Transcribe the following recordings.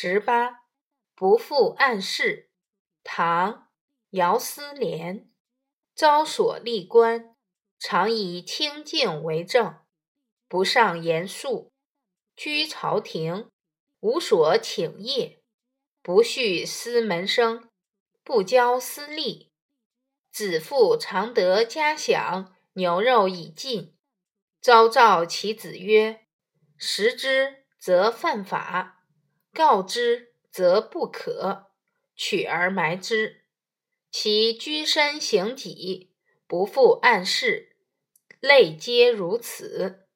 十八，不负暗室。唐·姚思廉。朝所立官，常以清静为政，不上言肃。居朝廷，无所请谒，不恤私门生，不骄私利。子父常得家享，牛肉已尽，昭召其子曰：“食之则犯法。”告之则不可，取而埋之。其居身行己，不负暗室，类皆如此。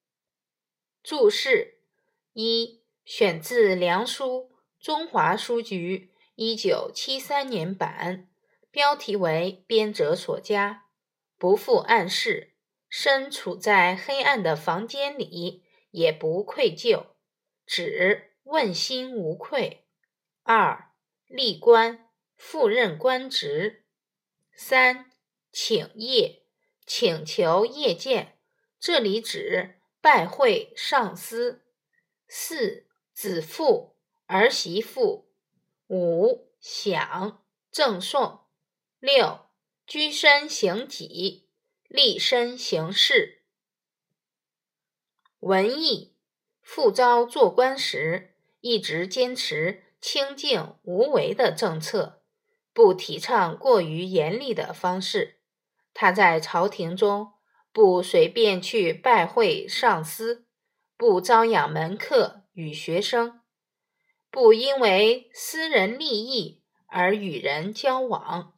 注释一：选自《梁书》中华书局一九七三年版，标题为编者所加。不负暗室，身处在黑暗的房间里，也不愧疚，指。问心无愧。二立官，赴任官职。三请谒，请求谒见，这里指拜会上司。四子父，儿媳妇。五享，赠送。六居身行己，立身行事。文艺，复招做官时。一直坚持清静无为的政策，不提倡过于严厉的方式。他在朝廷中不随便去拜会上司，不招养门客与学生，不因为私人利益而与人交往。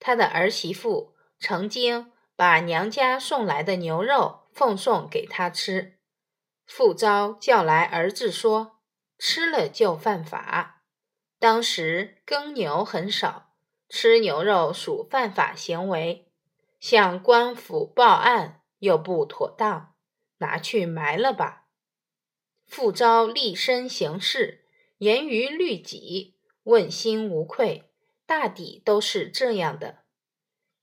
他的儿媳妇曾经把娘家送来的牛肉奉送给他吃。傅昭叫来儿子说。吃了就犯法。当时耕牛很少，吃牛肉属犯法行为，向官府报案又不妥当，拿去埋了吧。复招立身行事，严于律己，问心无愧，大抵都是这样的。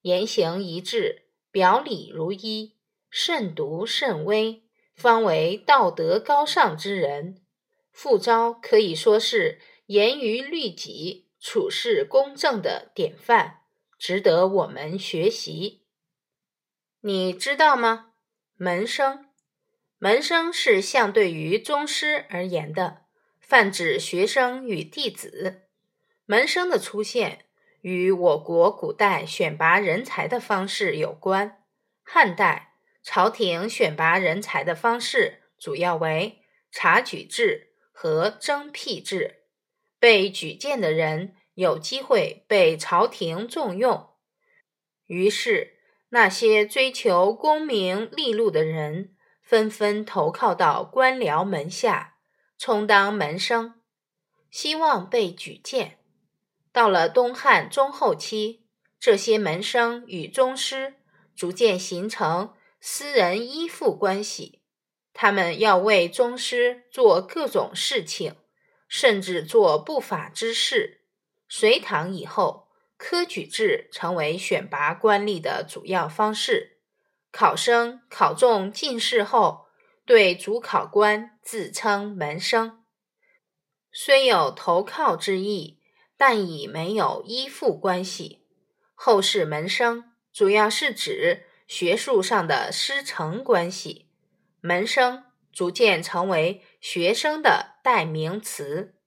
言行一致，表里如一，慎独慎微，方为道德高尚之人。傅昭可以说是严于律己、处事公正的典范，值得我们学习。你知道吗？门生，门生是相对于宗师而言的，泛指学生与弟子。门生的出现与我国古代选拔人才的方式有关。汉代朝廷选拔人才的方式主要为察举制。和征辟制，被举荐的人有机会被朝廷重用。于是，那些追求功名利禄的人纷纷投靠到官僚门下，充当门生，希望被举荐。到了东汉中后期，这些门生与宗师逐渐形成私人依附关系。他们要为宗师做各种事情，甚至做不法之事。隋唐以后，科举制成为选拔官吏的主要方式。考生考中进士后，对主考官自称门生，虽有投靠之意，但已没有依附关系。后世门生主要是指学术上的师承关系。门生逐渐成为学生的代名词。